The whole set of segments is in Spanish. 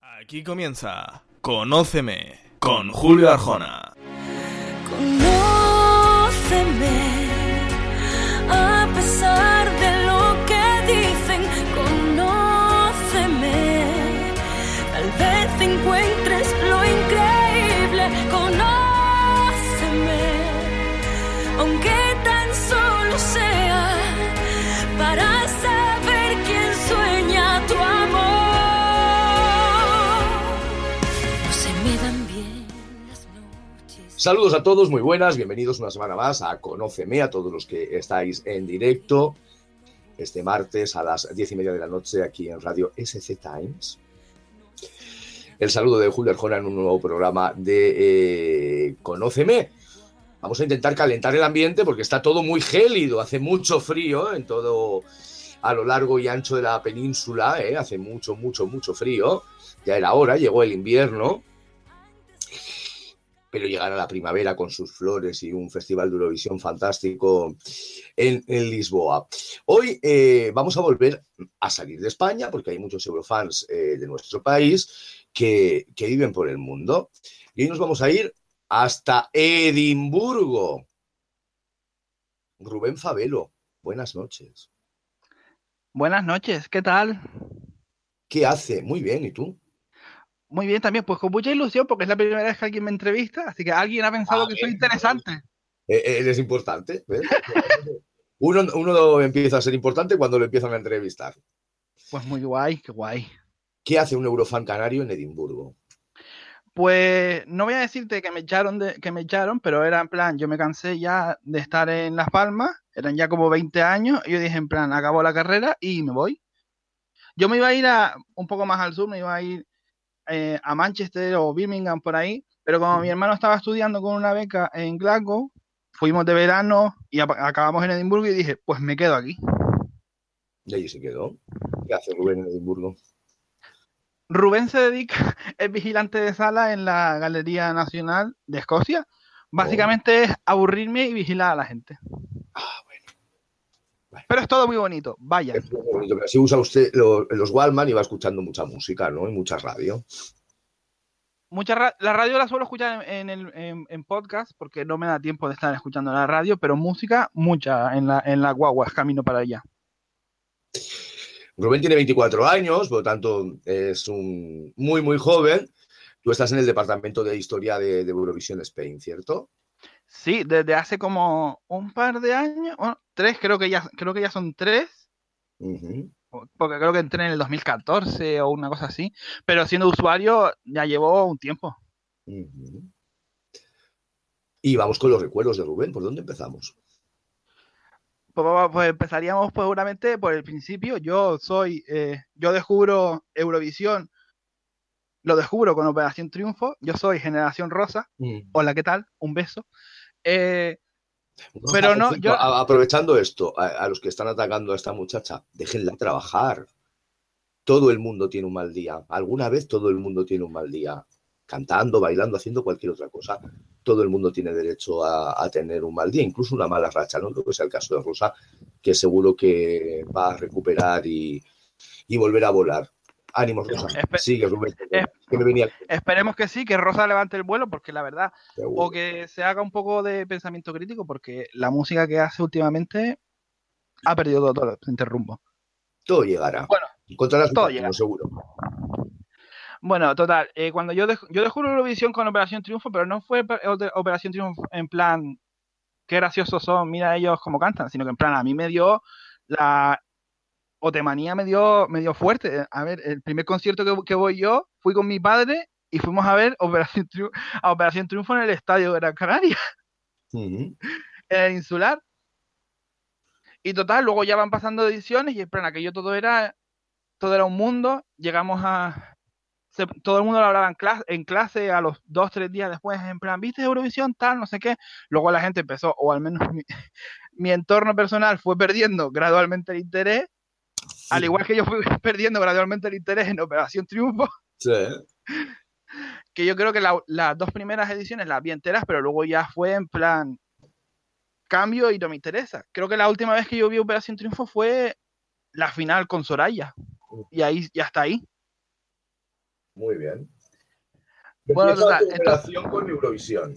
Aquí comienza Conóceme con Julio Arjona. Conóceme a pesar de lo que dicen. Conóceme, tal vez encuentres Saludos a todos, muy buenas, bienvenidos una semana más a Conóceme, a todos los que estáis en directo este martes a las diez y media de la noche aquí en Radio SC Times. El saludo de Julio Arjona en un nuevo programa de eh, Conóceme. Vamos a intentar calentar el ambiente porque está todo muy gélido, hace mucho frío en todo a lo largo y ancho de la península, ¿eh? hace mucho, mucho, mucho frío. Ya era hora, llegó el invierno, pero llegará la primavera con sus flores y un festival de Eurovisión fantástico en, en Lisboa. Hoy eh, vamos a volver a salir de España porque hay muchos eurofans eh, de nuestro país que, que viven por el mundo. Y hoy nos vamos a ir hasta Edimburgo. Rubén Favelo, buenas noches. Buenas noches, ¿qué tal? ¿Qué hace? Muy bien, ¿y tú? Muy bien también, pues con mucha ilusión porque es la primera vez que alguien me entrevista, así que alguien ha pensado Ah, que soy interesante. Eh, eh, Eres importante. ¿ves? Uno, uno empieza a ser importante cuando lo empiezan a entrevistar. Pues muy guay, qué guay. ¿Qué hace un eurofan canario en Edimburgo? Pues no voy a decirte que me echaron, de, que me echaron, pero era en plan, yo me cansé ya de estar en Las Palmas, eran ya como 20 años, y yo dije en plan, acabo la carrera y me voy. Yo me iba a ir a, un poco más al sur, me iba a ir eh, a Manchester o Birmingham por ahí, pero como mi hermano estaba estudiando con una beca en Glasgow, fuimos de verano y acabamos en Edimburgo y dije, pues me quedo aquí. Y allí se quedó. ¿Qué hace Rubén en Edimburgo? Rubén se dedica, es vigilante de sala en la Galería Nacional de Escocia. Básicamente es aburrirme y vigilar a la gente. Ah, bueno. Pero es todo muy bonito, vaya. Es muy bonito, pero así usa usted lo- los Wallman y va escuchando mucha música, ¿no? Y mucha radio. Mucha ra- la radio la suelo escuchar en, en el en- en podcast porque no me da tiempo de estar escuchando la radio, pero música, mucha en la, en la guagua, camino para allá. Rubén tiene 24 años, por lo tanto es un muy, muy joven. Tú estás en el departamento de historia de, de Eurovisión Spain, ¿cierto? Sí, desde hace como un par de años, bueno, tres, creo que ya, creo que ya son tres, porque creo que entré en el 2014 o una cosa así, pero siendo usuario ya llevo un tiempo. Y vamos con los recuerdos de Rubén. ¿Por dónde empezamos? Pues, pues empezaríamos pues, seguramente por el principio. Yo soy, eh, yo descubro Eurovisión, lo descubro con Operación Triunfo. Yo soy Generación Rosa. Hola, ¿qué tal? Un beso. Eh, Pero no, yo- aprovechando esto, a, a los que están atacando a esta muchacha, déjenla trabajar. Todo el mundo tiene un mal día. Alguna vez todo el mundo tiene un mal día. Cantando, bailando, haciendo cualquier otra cosa. Todo el mundo tiene derecho a, a tener un mal día, incluso una mala racha. No creo que sea el caso de Rosa, que seguro que va a recuperar y, y volver a volar. Ánimos, Rosa. Sigue, Rubén. que- es- que me venía esperemos que sí, que Rosa levante el vuelo, porque la verdad, seguro. o que se haga un poco de pensamiento crítico, porque la música que hace últimamente ha perdido todo, todo interrumpo. Todo llegará. Bueno, Encontrarás todo llegará. seguro. Bueno, total, eh, cuando yo, dej- yo descubro Eurovisión con Operación Triunfo, pero no fue Operación Triunfo en plan, qué graciosos son, mira ellos cómo cantan, sino que en plan, a mí me dio la Otemanía me dio, me dio fuerte. A ver, el primer concierto que, que voy yo, fui con mi padre y fuimos a ver Operación, Triu- a Operación Triunfo en el estadio de Gran Canaria, Ujú. en el insular. Y total, luego ya van pasando ediciones y en plan, aquello todo era, todo era un mundo. Llegamos a, se- todo el mundo lo hablaba en clase, en clase a los dos, tres días después, en plan, ¿viste Eurovisión? Tal, no sé qué. Luego la gente empezó, o al menos mi, mi entorno personal fue perdiendo gradualmente el interés, al igual que yo fui perdiendo gradualmente el interés en Operación Triunfo, Sí. que yo creo que la- las dos primeras ediciones las vi enteras, pero luego ya fue en plan cambio y no me interesa. Creo que la última vez que yo vi Operación Triunfo fue la final con Soraya. Y ahí ya está ahí. Muy bien. Bueno, total, tu entonces- con Eurovisión.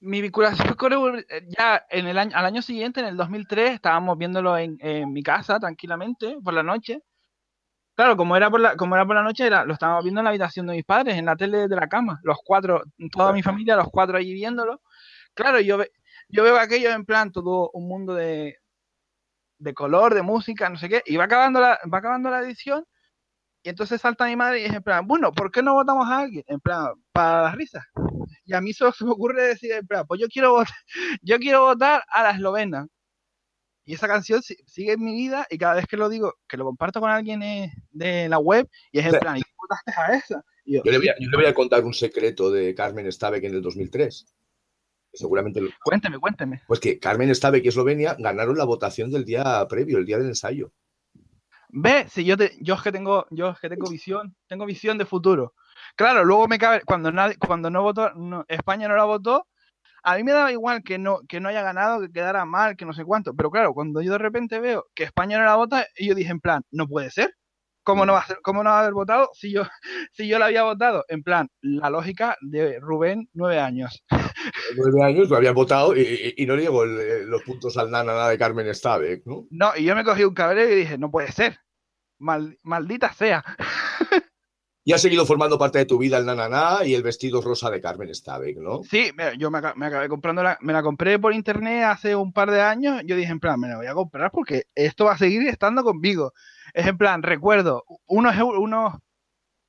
Mi vinculación con Euro- eh, ya en el año, al año siguiente, en el 2003, estábamos viéndolo en, en mi casa tranquilamente por la noche. Claro, como era por la, como era por la noche, era, lo estábamos viendo en la habitación de mis padres, en la tele de la cama, los cuatro, toda mi familia, los cuatro allí viéndolo. Claro, yo, ve- yo veo aquello en plan todo un mundo de, de color, de música, no sé qué, y va acabando la, va acabando la edición, y entonces salta mi madre y es en plan, bueno, ¿por qué no votamos a alguien? En plan, para las risas. Y a mí solo se me ocurre decir, pues yo quiero votar, yo quiero votar a la eslovena. Y esa canción si- sigue en mi vida y cada vez que lo digo, que lo comparto con alguien eh, de la web, y es en Sí. plan, ¿y qué votaste a esa? Yo, Yo le, voy a, yo le voy a contar un secreto de Carmen Stavek en el 2003. Seguramente lo- cuénteme, cuénteme. Pues que Carmen Stavek y Eslovenia ganaron la votación del día previo, el día del ensayo. Ve, si yo te, yo es que tengo, yo es que tengo visión, tengo visión de futuro. Claro, luego me cabe, cuando nadie, cuando no votó, no- España no la votó, a mí me daba igual que no, que no haya ganado, que quedara mal, que no sé cuánto. Pero claro, cuando yo de repente veo que España no la vota, y yo dije en plan, no puede ser. ¿Cómo no va a ser, cómo no va a haber votado si yo, si yo la había votado? En plan, la lógica de Rubén, nueve años. Nueve años lo habían votado y, y- y no le llegó el- el- los puntos al nana de Carmen Stavek, ¿no? No, y yo me cogí un cabreo y dije, no puede ser. Mal- maldita sea. Y ha seguido formando parte de tu vida el nananá y el vestido rosa de Carmen Stavek, ¿no? Sí, yo me, aca- me acabé comprando la, me la compré por internet hace un par de años. Yo dije, en plan, me la voy a comprar porque esto va a seguir estando conmigo. Es en plan, recuerdo, unos, unos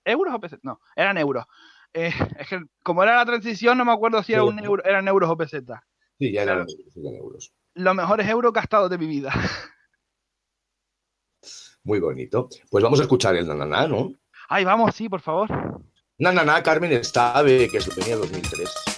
euros o pesetas. No, eran euros. Eh, es que como era la transición, no me acuerdo si era un euro, eran euros o pesetas. Sí, ya eran, eran euros. Los mejores euros gastados de mi vida. Muy bonito. Pues vamos a escuchar el nananá, ¿no? Ay, vamos, sí, por favor. Nananá Carmen Stavek, que Eslovenia 2003.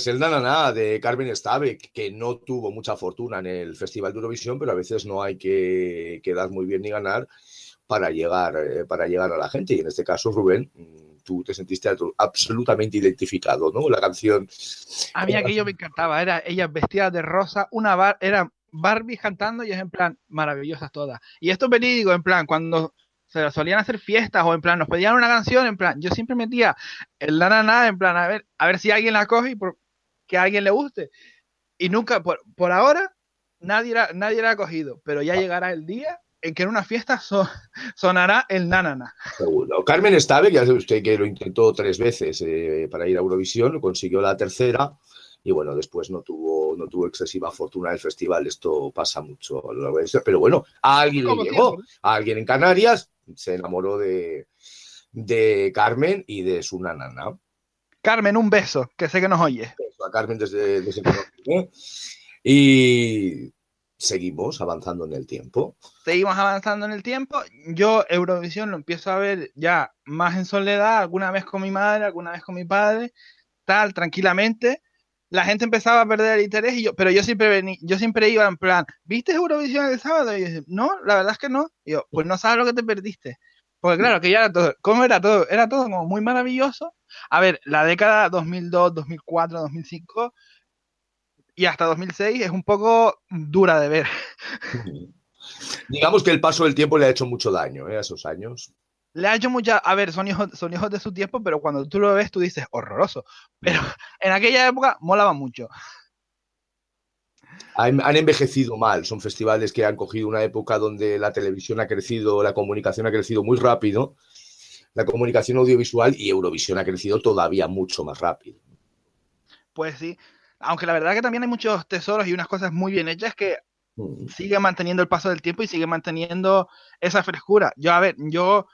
Pues el Nananá de Carmen Stavek, que no tuvo mucha fortuna en el Festival de Eurovisión, pero a veces no hay que quedar muy bien ni ganar para llegar, eh, para llegar a la gente. Y en este caso, Rubén, mm, tú te sentiste absolutamente identificado, ¿no? La canción. A mí aquello me encantaba, era ellas vestidas de rosa, una bar, era Barbie cantando y es en plan maravillosas todas. Y esto es verídico, en plan, cuando se solían hacer fiestas o en plan nos pedían una canción, en plan, yo siempre metía el na na en plan, a ver, a ver si alguien la coge y por, que a alguien le guste. Y nunca, por, por ahora, nadie la, nadie la ha cogido, pero ya llegará el día en que en una fiesta so- sonará el na na na. Seguro. Carmen Stavek, ya sabe usted que lo intentó tres veces eh, para ir a Eurovisión, consiguió la tercera y bueno, después no tuvo, no tuvo excesiva fortuna el festival. Esto pasa mucho a lo largo de esto, pero bueno, a alguien le llegó, a alguien en Canarias se enamoró de, de Carmen y de su nanana. Carmen, un beso, que sé que nos oye. A Carmen desde, desde conocí. Y seguimos avanzando en el tiempo. seguimos avanzando en el tiempo. Yo Eurovisión lo empiezo a ver ya más en soledad, alguna vez con mi madre, alguna vez con mi padre, tal, tranquilamente. La gente empezaba a perder el interés, y yo, pero yo siempre vení, yo siempre iba en plan, ¿viste Eurovisión el sábado? Y yo decía, no, la verdad es que no. Y yo, pues no sabes lo que te perdiste. Porque claro, que ya era todo, ¿cómo era todo? Era todo como muy maravilloso. A ver, la década 2002, 2004, 2005 y hasta 2006 es un poco dura de ver. Digamos que el paso del tiempo le ha hecho mucho daño ¿eh? a esos años. le ha hecho mucha. A ver, son hijos, son hijos de su tiempo, pero cuando tú lo ves, tú dices horroroso. Pero en aquella época molaba mucho. Han, han envejecido mal, son festivales que han cogido una época donde la televisión ha crecido, la comunicación ha crecido muy rápido, la comunicación audiovisual y Eurovisión ha crecido todavía mucho más rápido. Pues sí. Aunque la verdad que también hay muchos tesoros y unas cosas muy bien hechas que Mm. sigue manteniendo el paso del tiempo y sigue manteniendo esa frescura. Yo, a ver, yo,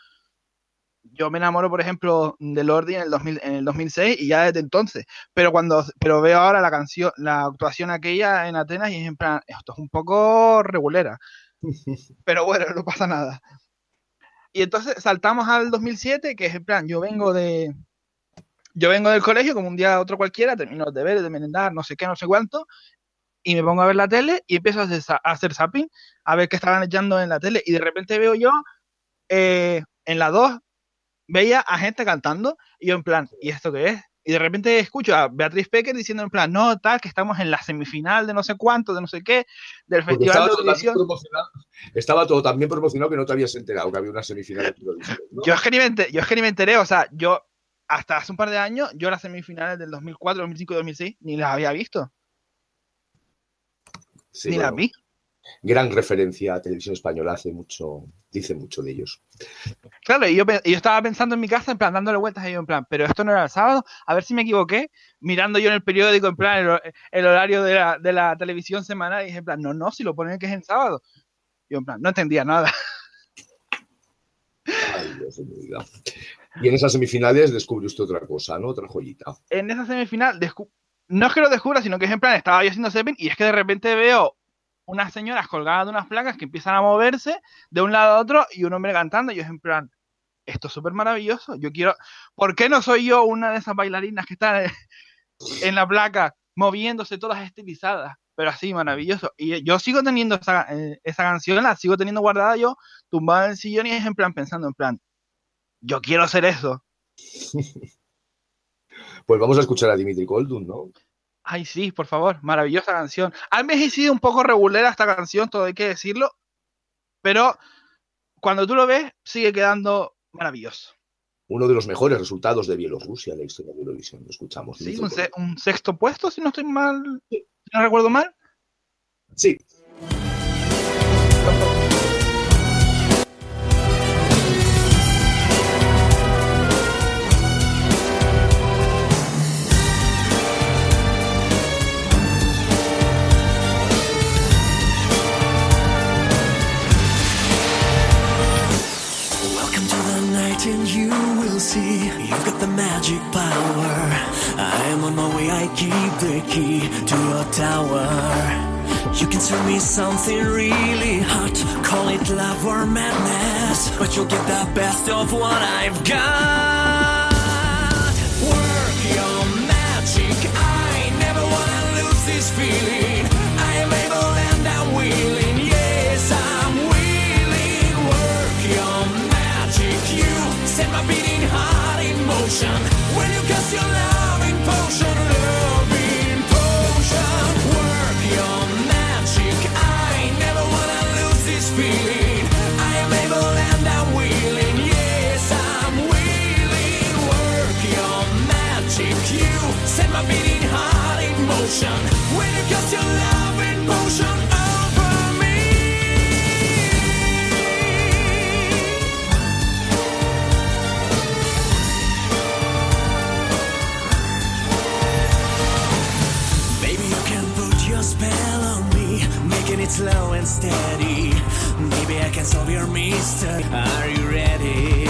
yo me enamoro, por ejemplo, de Lordi en el, 2000 en el 2006 y ya desde entonces. Pero cuando pero veo ahora la canción, la actuación aquella en Atenas y es en plan, esto es un poco regulera. Pero bueno, no pasa nada. Y entonces saltamos al 2007, que es en plan, yo vengo de... Yo vengo del colegio como un día otro cualquiera, termino los deberes, de merendar, no sé qué, no sé cuánto, y me pongo a ver la tele y empiezo a hacer, a hacer zapping, a ver qué estaban echando en la tele, y de repente veo yo, eh, en la 2, veía a gente cantando, y yo en plan, ¿y esto qué es? Y de repente escucho a Beatriz Pecker diciendo en plan, no, tal, que estamos en la semifinal de no sé cuánto, de no sé qué, del Porque Festival estaba de todo, estaba todo tan bien promocionado que no te habías enterado que había una semifinal de. Yo es, que ni me enter- yo es que ni me enteré, o sea, yo hasta hace un par de años, yo las semifinales del 2004, 2005 y 2006 ni las había visto, Sí, ni bueno, las vi. Gran referencia a televisión española, hace mucho, dice mucho de ellos. Claro, y yo, estaba pensando en mi casa, en plan, dándole vueltas a ello, en plan, pero esto no era el sábado, a ver si me equivoqué, mirando yo en el periódico, en plan, el, hor- el horario de la, de la televisión semanal, y dije, en plan, no, no, si lo ponen que es en sábado. Yo, en plan, no entendía nada. Ay, Dios vida. Y en esas semifinales descubre usted otra cosa, ¿no? Otra joyita. En esa semifinal, descu- no es que lo descubra, sino que es en plan, estaba yo haciendo zapping, y es que de repente veo unas señoras colgadas de unas placas que empiezan a moverse de un lado a otro, y un hombre cantando, y yo en plan, esto es súper maravilloso, yo quiero, ¿por qué no soy yo una de esas bailarinas que están en la placa, moviéndose todas estilizadas, pero así, maravilloso. Y yo sigo teniendo esa, eh, esa canción, la sigo teniendo guardada yo, tumbada en el sillón y es en plan pensando, en plan, yo quiero hacer eso. Pues vamos a escuchar a Dimitri Koldun, ¿no? Ay, sí, por favor, maravillosa canción. Ha envejecido un poco regulera esta canción, todo hay que decirlo, pero cuando tú lo ves, sigue quedando maravilloso. Uno de los mejores resultados de Bielorrusia en la historia de Eurovisión. Lo escuchamos. Sí, un, se- un sexto puesto, si no estoy mal, si no recuerdo mal. Sí. Magic power. I am on my way, I keep the key to your tower. You can serve me something really hot. Call it love or madness. But you'll get the best of what I've got. Work your magic, I feeling. I am slow and steady. Maybe I can solve your mystery. Are you ready?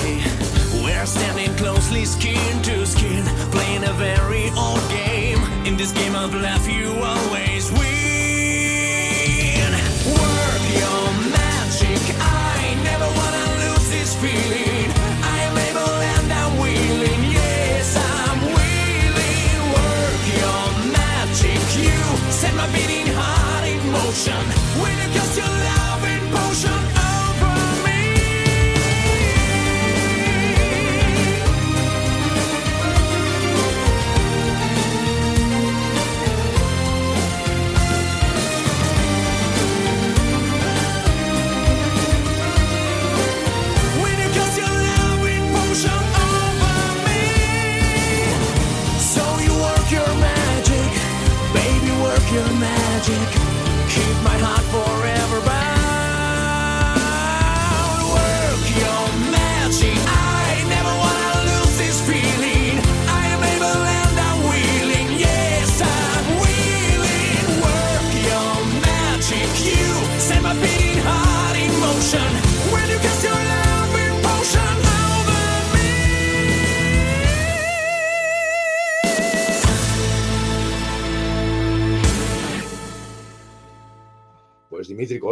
We're standing closely, skin to skin, playing a very old game. In this game of life, you always win. Work your magic. I never wanna lose this feeling. When you cast your love in potion.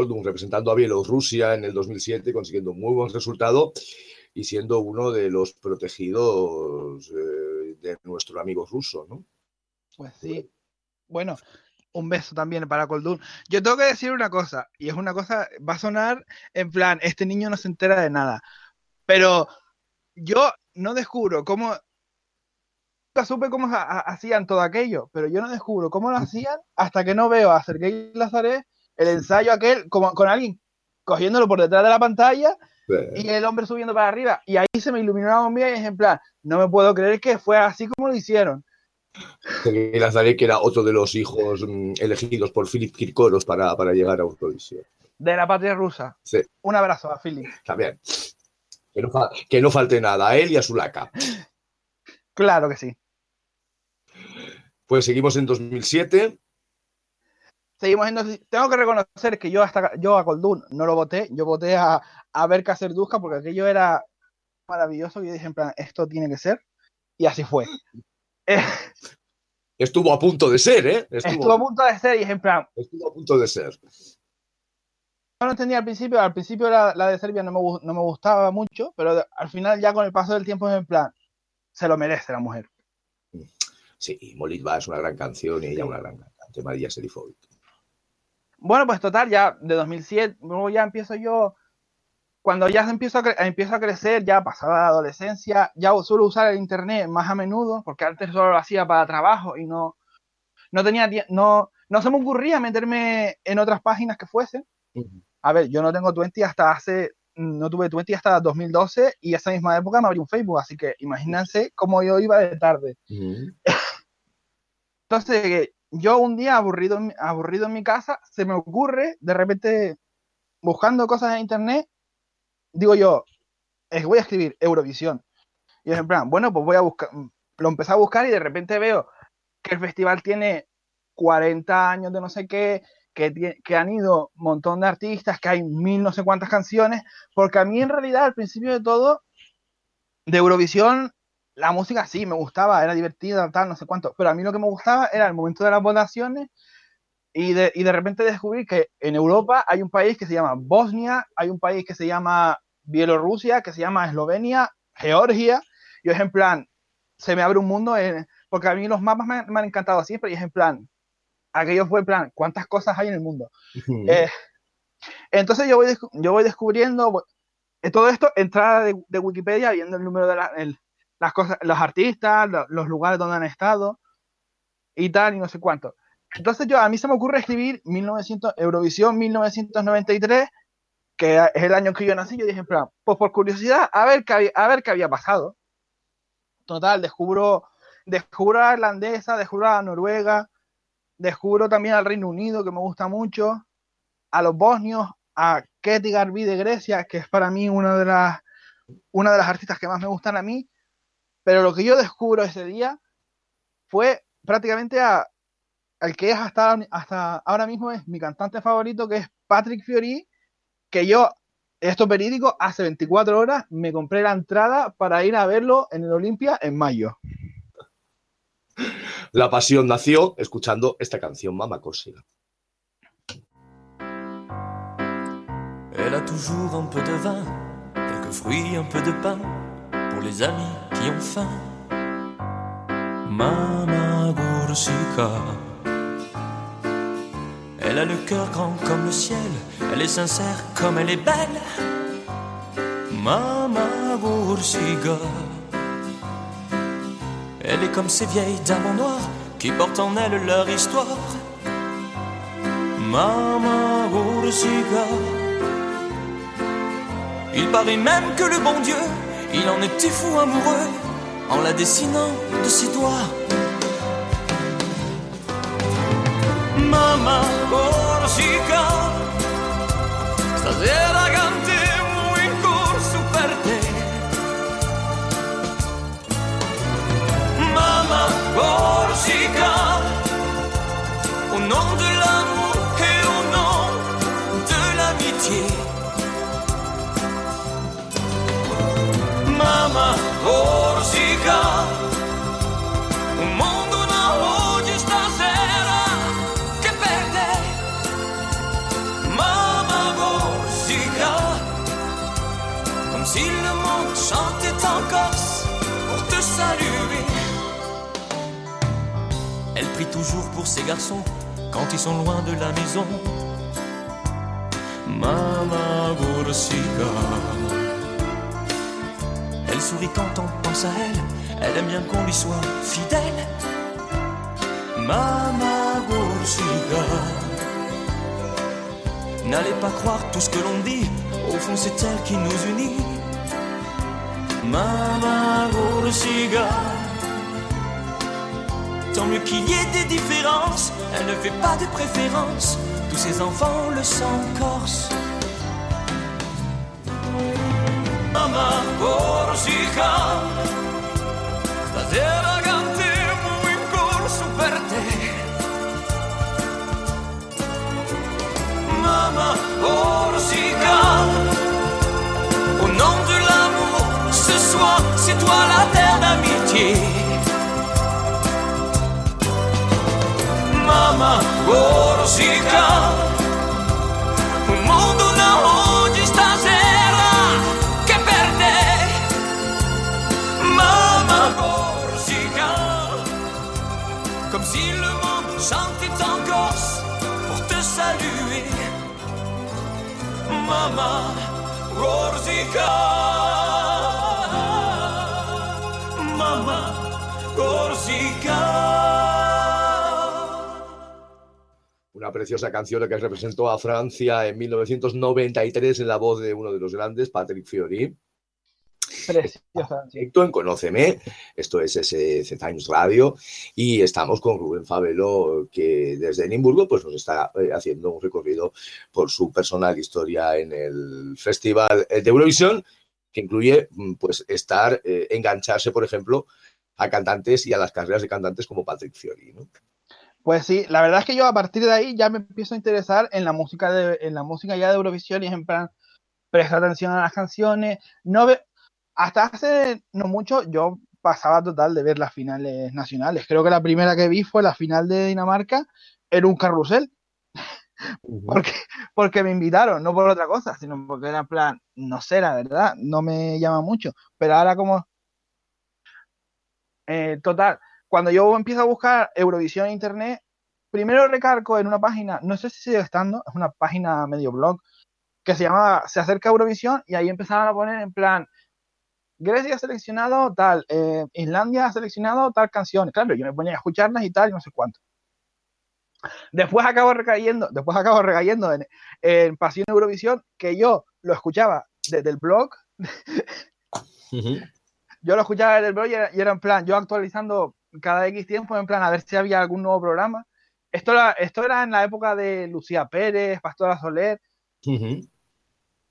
Koldun representando a Bielorrusia en el 2007, consiguiendo un muy buen resultado y siendo uno de los protegidos eh, de nuestro amigo ruso, ¿no? Pues sí. Bueno, un beso también para Koldun. Yo tengo que decir una cosa, y es una cosa, va a sonar en plan, este niño no se entera de nada. Pero yo no descubro cómo. Nunca supe cómo ha- ha- hacían todo aquello, pero yo no descubro cómo lo hacían hasta que no veo a Sergei Lazarev el ensayo aquel como, con alguien cogiéndolo por detrás de la pantalla y el hombre subiendo para arriba. Y ahí se me iluminó la bombilla y es en plan, no me puedo creer que fue así como lo hicieron. Sergei Lazarev, que era otro de los hijos mm, elegidos por Philip Kirkoros para, para llegar a Eurovisión. De la patria rusa. Sí. Un abrazo a Philip. También. Que no, que no falte nada a él y a su laca. Claro que sí. Pues seguimos en 2007. Seguimos en dos- Tengo que reconocer que yo hasta yo a Koldun no lo voté, yo voté a, a ver Duska porque aquello era maravilloso y yo dije en plan, esto tiene que ser. Y así fue. Eh, Estuvo a punto de ser, ¿eh? Estuvo, estuvo a punto de ser y dije en plan, estuvo a punto de ser. no lo entendía al principio, al principio la, la de Serbia no me, no me gustaba mucho, pero al final ya con el paso del tiempo es en plan, se lo merece la mujer. Sí, Molitva es una gran canción y ella una gran cantante, María Serifovic. Bueno, pues total, ya de 2007, luego ya empiezo yo, cuando ya empiezo a, empiezo a crecer, ya pasada la adolescencia, ya suelo usar el internet más a menudo, porque antes solo lo hacía para trabajo y no, no tenía no, no se me ocurría meterme en otras páginas que fuesen. A ver, yo no tengo 20 hasta hace, no tuve 20 hasta 2012 y esa misma época me abrí un Facebook, así que imagínense cómo yo iba de tarde. Ujú. Entonces, eh, yo un día aburrido, aburrido en mi casa, se me ocurre, de repente, buscando cosas en internet, digo yo, eh, voy a escribir Eurovisión. Y es en plan, bueno, pues voy a buscar, lo empecé a buscar y de repente veo que el festival tiene 40 años de no sé qué, que, que han ido un montón de artistas, que hay mil no sé cuántas canciones, porque a mí en realidad al principio de todo, de Eurovisión, la música sí me gustaba, era divertida, tal, no sé cuánto, pero a mí lo que me gustaba era el momento de las votaciones y de, y de repente descubrir que en Europa hay un país que se llama Bosnia, hay un país que se llama Bielorrusia, que se llama Eslovenia, Georgia, y es en plan, se me abre un mundo, en- porque a mí los mapas me, han- me han encantado siempre, y es en plan, aquello fue en plan, ¿cuántas cosas hay en el mundo? Eh, entonces yo voy, yo voy descubriendo eh, todo esto, entrada de, de Wikipedia, viendo el número de la- el- las cosas, los artistas, lo- los lugares donde han estado y tal, y no sé cuánto. Entonces yo, a mí se me ocurre escribir 1900, Eurovisión 1993, que es el año que yo nací, yo dije, en plan, pues por curiosidad, a ver qué había, a ver qué había pasado. Total, descubro, descubro a la irlandesa, descubro a la Noruega, descubro también al Reino Unido, que me gusta mucho, a los bosnios, a Katy Garbi de Grecia, que es para mí una de las una de las artistas que más me gustan a mí, pero lo que yo descubro ese día fue prácticamente a, al que es hasta, hasta ahora mismo es mi cantante favorito, que es Patrick Fiori, que yo, esto verídico, hace 24 horas me compré la entrada para ir a verlo en el Olimpia en mayo. La pasión nació escuchando esta canción Mama Córsega. Elle a toujours un peu de vin, quelques fruits, un peu de pain pour les amis qui ont faim. Mama Gursica. Elle a le cœur grand comme le ciel, elle est sincère comme elle est belle. Mama Gursica. Elle est comme ces vieilles dames en noir qui portent en elles leur histoire. Mama Gursica. Il paraît même que le bon Dieu, il en était fou amoureux en la dessinant de ses doigts. Mama Corsica, stasera cantiamo in corso per te. Mama Corsica, au nom de Mama Corsica Un mondo na oggi stasera che per te Mama Corsica Comme si le monde chantait en Corse pour te saluer Elle prie toujours pour ses garçons quand ils sont loin de la maison. Mama Corsica elle sourit quand on pense à elle, elle aime bien qu'on lui soit fidèle. Mama Gursiga. N'allez pas croire tout ce que l'on dit, au fond c'est elle qui nous unit. Mama Gursiga. Tant mieux qu'il y ait des différences, elle ne fait pas de préférence, tous ses enfants le sont corse. Mama Corsica. Stasera cantiamo in corso per te. Mama Corsica. Au nom de l'amour, ce soir c'est toi la terre d'amitié Mama Corsica Mama Corsica Mama Corsica Una preciosa canción que representó a Francia en 1993 en la voz de uno de los grandes, Patrick Fiori. Preciosa. en Conóceme, esto es SC Times Radio, y estamos con Rubén Fabelo, que desde Edimburgo pues, nos está eh, haciendo un recorrido por su personal historia en el Festival de Eurovisión, que incluye mm, pues, estar, eh, engancharse, por ejemplo, a cantantes y a las carreras de cantantes como Patrick Fiori. ¿no? Pues sí, la verdad es que yo a partir de ahí ya me empiezo a interesar en la música de, en la música ya de Eurovisión y es en plan prestar atención a las canciones. No ve, hasta hace no mucho yo pasaba total de ver las finales nacionales. Creo que la primera que vi fue la final de Dinamarca en un carrusel, porque, porque me invitaron, no por otra cosa, sino porque era en plan, no sé, la verdad, no me llama mucho. Pero ahora como eh, total, cuando yo empiezo a buscar Eurovisión en internet, primero recargo en una página, no sé si sigue estando, es una página medio blog, que se llamaba Se acerca Eurovisión y ahí empezaban a poner en plan, Grecia ha seleccionado tal, eh, Islandia ha seleccionado tal canción. Claro, yo me ponía a escucharlas y tal, y no sé cuánto. Después acabo recayendo, después acabo recayendo en, en Pasión Eurovisión, que yo lo escuchaba desde el blog, yo lo escuchaba desde el blog y era, y era en plan, yo actualizando cada X tiempo, en plan, a ver si había algún nuevo programa. Esto era, esto era en la época de Lucía Pérez, Pastora Soler,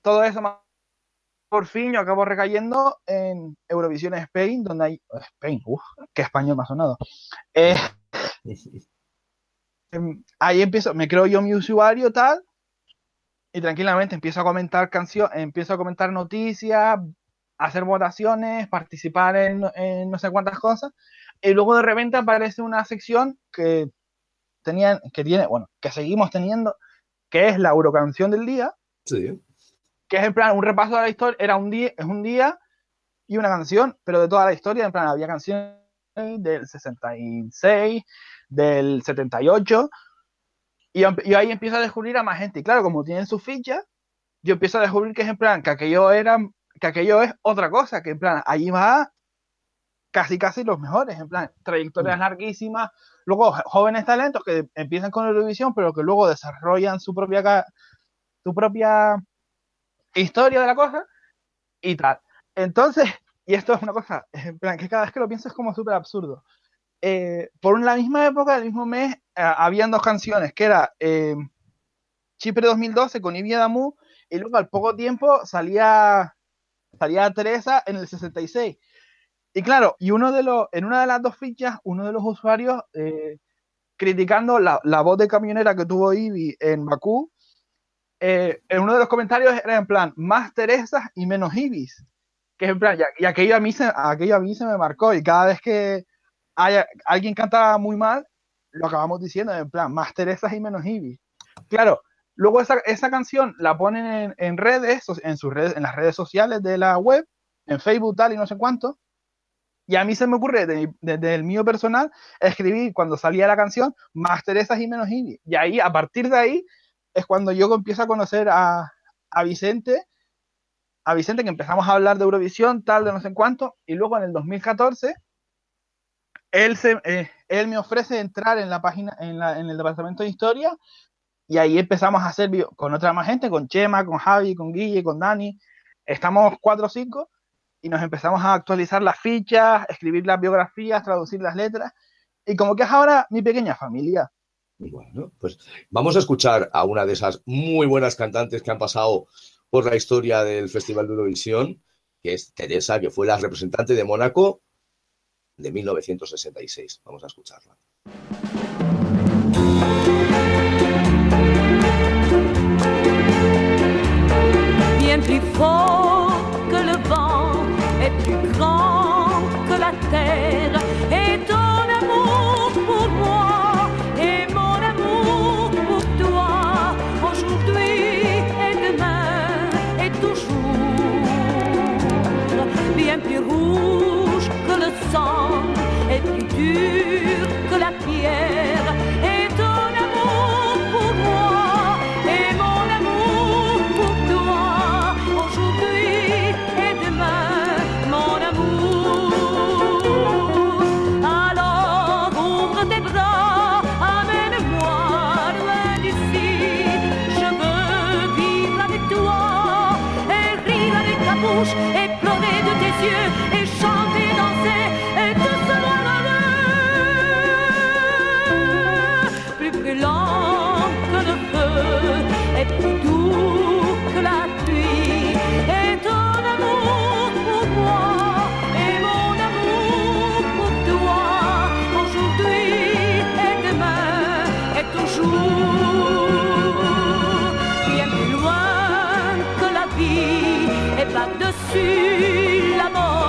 todo eso más. Por fin yo acabo recayendo en Eurovisión Spain, donde hay. Spain, uff, qué español ha sonado. Eh, em, ahí empiezo, me creo yo mi usuario tal, y tranquilamente empiezo a comentar canciones, empiezo a comentar noticias, hacer votaciones, participar en, en no sé cuántas cosas, y luego de repente aparece una sección que tenían, que tiene, bueno, que seguimos teniendo, que es la Eurocanción del día, Sí. Que es en plan un repaso de la historia, era un día, es un día y una canción, pero de toda la historia, en plan había canciones del 66, del 78, y, y ahí empiezo a descubrir a más gente. Y claro, como tienen sus fichas, yo empiezo a descubrir que es en plan, que aquello era, que aquello es otra cosa, que en plan, allí va casi casi los mejores, en plan, trayectorias larguísimas, luego jóvenes talentos que empiezan con Eurovisión, pero que luego desarrollan su propia su propia historia de la cosa y tal. Entonces, y esto es una cosa, en plan, que cada vez que lo pienso como súper absurdo. Eh, por la misma época, el mismo mes, eh, habían dos canciones, que era eh, Chipre 2012 con Ivy Damu, y luego al poco tiempo salía, salía Teresa en el 66. Y claro, y uno de los, en una de las dos fichas, uno de los usuarios eh, criticando la, la voz de camionera que tuvo Ivy en Bakú, eh, en uno de los comentarios era en plan, más Teresas y menos Ibis. Que es en plan, y, aquello, a mí se, aquello a mí se me marcó. Y cada vez que haya, alguien canta muy mal, lo acabamos diciendo en plan, más Teresas y menos Ibis. Claro, luego esa, esa canción la ponen en, redes, en sus redes, en las redes sociales de la web, en Facebook, tal y no sé cuánto. Y a mí se me ocurre, desde, el mío personal, escribir cuando salía la canción, más Teresas y menos Ibis. Y ahí, a partir de ahí, es cuando yo empiezo a conocer a, Vicente, a Vicente que empezamos a hablar de Eurovisión, tal, de no sé cuánto, y luego en el 2014, él, se, eh, él me ofrece entrar en la página, en, el departamento de historia, y ahí empezamos a hacer con otra más gente, con Chema, con Javi, con Guille, con Dani, estamos cuatro o cinco, y nos empezamos a actualizar las fichas, escribir las biografías, traducir las letras, y como que es ahora mi pequeña familia. Pues vamos a escuchar a una de esas muy buenas cantantes que han pasado por la historia del Festival de Eurovisión, que es Teresa, que fue la representante de Mónaco de 1966. Vamos a escucharla. bien Bien plus loin que la vie et par-dessus la mort.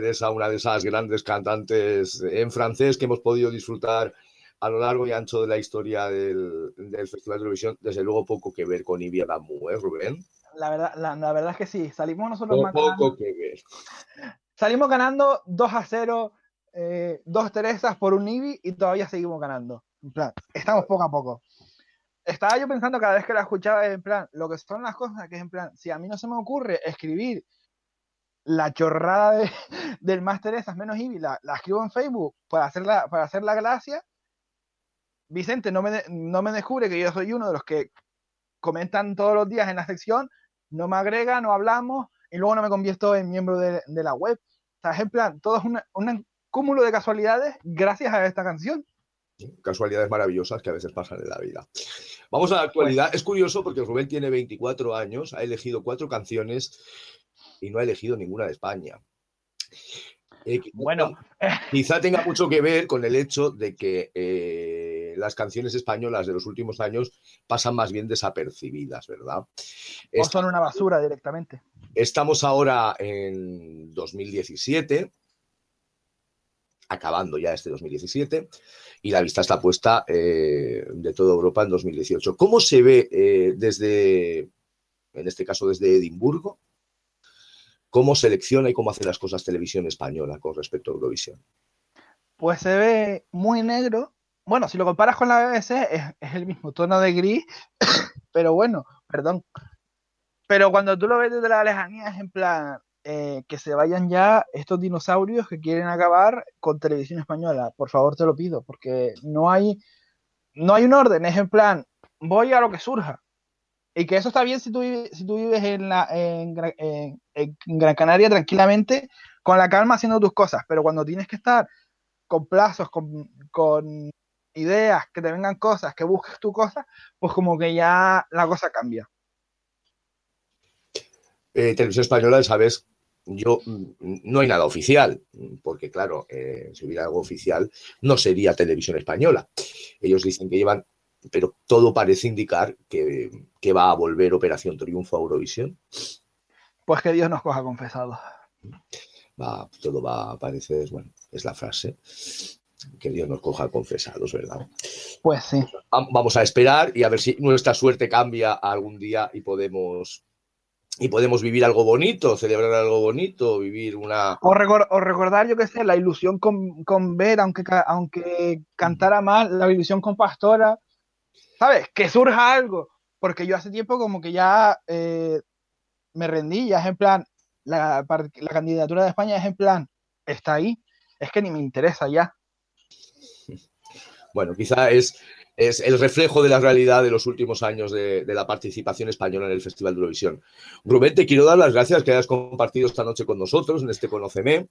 Teresa, una de esas grandes cantantes en francés que hemos podido disfrutar a lo largo y ancho de la historia del, del Festival de Eurovisión. Desde luego, poco que ver con Ivia Damu, ¿eh, Rubén? La verdad, la, la verdad es que sí, salimos nosotros más Poco ganando, que ver. salimos ganando 2 a 0, eh, dos Teresas por un Ibi y todavía seguimos ganando. En plan, estamos poco a poco. Estaba yo pensando cada vez que la escuchaba, en plan, lo que son las cosas, que es en plan, si a mí no se me ocurre escribir la chorrada de- del más Teresas menos Ibi, la, la escribo en Facebook para hacer la, para hacer la gracia, Vicente no me, no me descubre que yo soy uno de los que comentan todos los días en la sección, no me agrega, no hablamos y luego no me convierto en miembro de, de la web. O sea, es en plan, todo es un cúmulo de casualidades gracias a esta canción. Casualidades maravillosas que a veces pasan en la vida. Vamos a la actualidad. Es curioso porque Rubén tiene 24 años, ha elegido cuatro canciones y no ha elegido ninguna de España. Eh, quizá- Bueno, quizá tenga mucho que ver con el hecho de que eh, las canciones españolas de los últimos años pasan más bien desapercibidas, ¿verdad? o son una basura directamente. Estamos ahora en 2017, acabando ya este 2017, y la vista está puesta eh, de toda Europa en 2018. ¿Cómo se ve desde, en este caso desde Edimburgo, cómo selecciona y cómo hace las cosas televisión española con respecto a Eurovisión? Pues se ve muy negro. Bueno, si lo comparas con la BBC, es, el mismo tono de gris, pero bueno, perdón. Pero cuando tú lo ves desde la lejanía, es en plan eh, que se vayan ya estos dinosaurios que quieren acabar con televisión española. Por favor, te lo pido, porque no hay, no hay un orden. Es en plan, voy a lo que surja. Y que eso está bien si tú si tú vives en, la, en Gran Canaria tranquilamente, con la calma haciendo tus cosas. Pero cuando tienes que estar con plazos, con, con ideas, que te vengan cosas, que busques tu cosa, pues como que ya la cosa cambia. Eh, televisión española, sabes, yo mm, no hay nada oficial, porque claro, eh, si hubiera algo oficial, no sería televisión española. Ellos dicen que llevan, pero todo parece indicar que, que va a volver Operación Triunfo a Eurovisión. Pues que Dios nos coja confesados. Va, todo va a parecer, bueno, es la frase, que Dios nos coja confesados, ¿verdad? Pues sí. Va- Vamos a esperar y a ver si nuestra suerte cambia algún día y podemos y podemos vivir algo bonito, celebrar algo bonito, vivir una O, recor- o recordar, yo qué sé, la ilusión con, con ver, aunque, aunque cantara mal, la ilusión con Pastora. ¿Sabes? Que surja algo. Porque yo hace tiempo como que ya eh, me rendí, ya es en plan, la, la candidatura de España es en plan, está ahí. Es que ni me interesa ya. bueno, quizá es, es el reflejo de la realidad de los últimos años de, de la participación española en el Festival de Eurovisión. Rubén, te quiero dar las gracias que hayas compartido esta noche con nosotros en este Conóceme.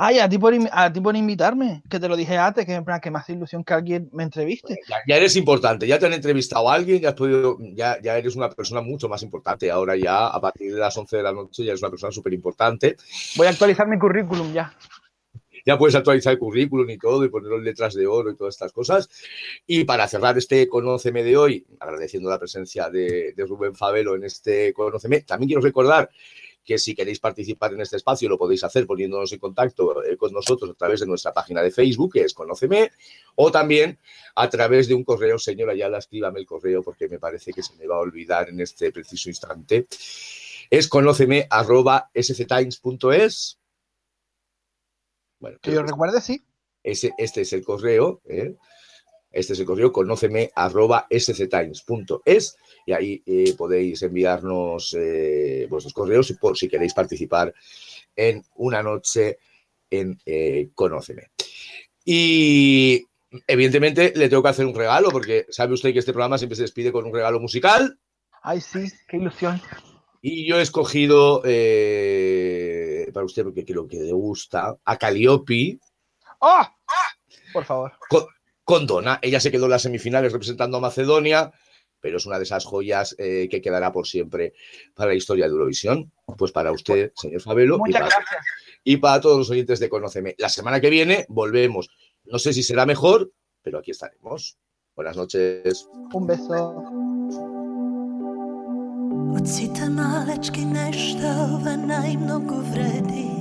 Ay, a ti por, a ti por invitarme, que te lo dije antes, que en plan, que me hace ilusión que alguien me entreviste. Ya, ya eres importante, ya te han entrevistado a alguien, ya, has podido, ya, ya eres una persona mucho más importante. Ahora ya, a partir de las 11 de la noche, ya eres una persona súper importante. Voy a actualizar mi currículum ya. Ya puedes actualizar el currículum y todo y ponerlo en letras de oro y todas estas cosas. Y para cerrar este Conóceme de hoy, agradeciendo la presencia de, de Rubén Favelo en este Conóceme, también quiero recordar que si queréis participar en este espacio lo podéis hacer poniéndonos en contacto eh, con nosotros a través de nuestra página de Facebook, que es Conóceme, o también a través de un correo, señora Ayala, escríbame el correo porque me parece que se me va a olvidar en este preciso instante. Es conóceme arroba sctimes.es. Bueno, Que yo que recuerde, sí. ese, este es el correo, ¿eh? Este es el correo, conóceme arroba sctimes.es y ahí eh, podéis enviarnos eh, vuestros correos por si queréis participar en una noche en eh, Conóceme. Y evidentemente le tengo que hacer un regalo porque sabe usted que este programa siempre se despide con un regalo musical Ay, sí, qué ilusión. y yo he escogido para usted porque creo que le gusta a Calliope ¡Oh! Por favor. con Donna. Ella se quedó en las semifinales representando a Macedonia, pero es una de esas joyas eh, que quedará por siempre para la historia de Eurovisión. Pues para usted, señor Fabelo, y Muchas para, gracias. y para todos los oyentes de Conóceme. La semana que viene volvemos. No sé si será mejor, pero aquí estaremos. Buenas noches. Un beso. Nešto, vredi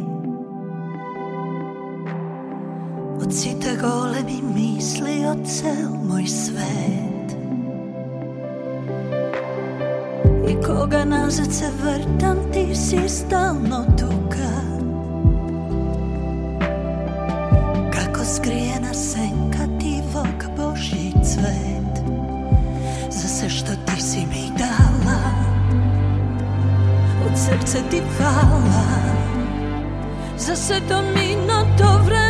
Ocite golemi misli cel moj svet. I koga nazad se vrtam ti si stalno tuka Kako skrijena senka ti vok Božji cvet. Za sve što ti si mi dala Od srca ti hvala. Za sve to minuto vreme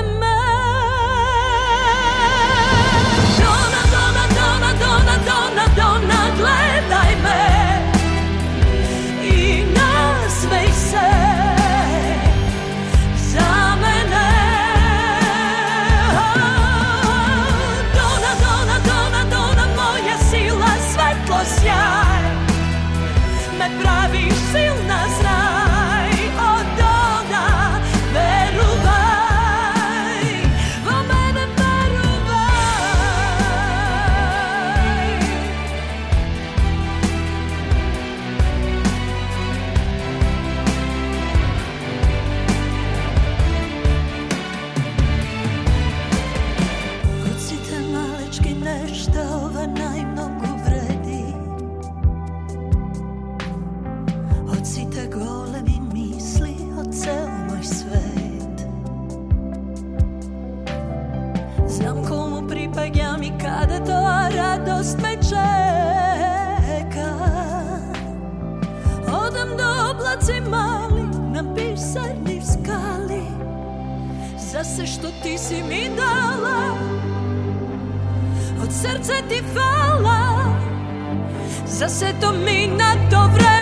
oblaci mali na pisarni skali. Za sve što ti si mi dala Od srca ti hvala. Za sve to mi na vreme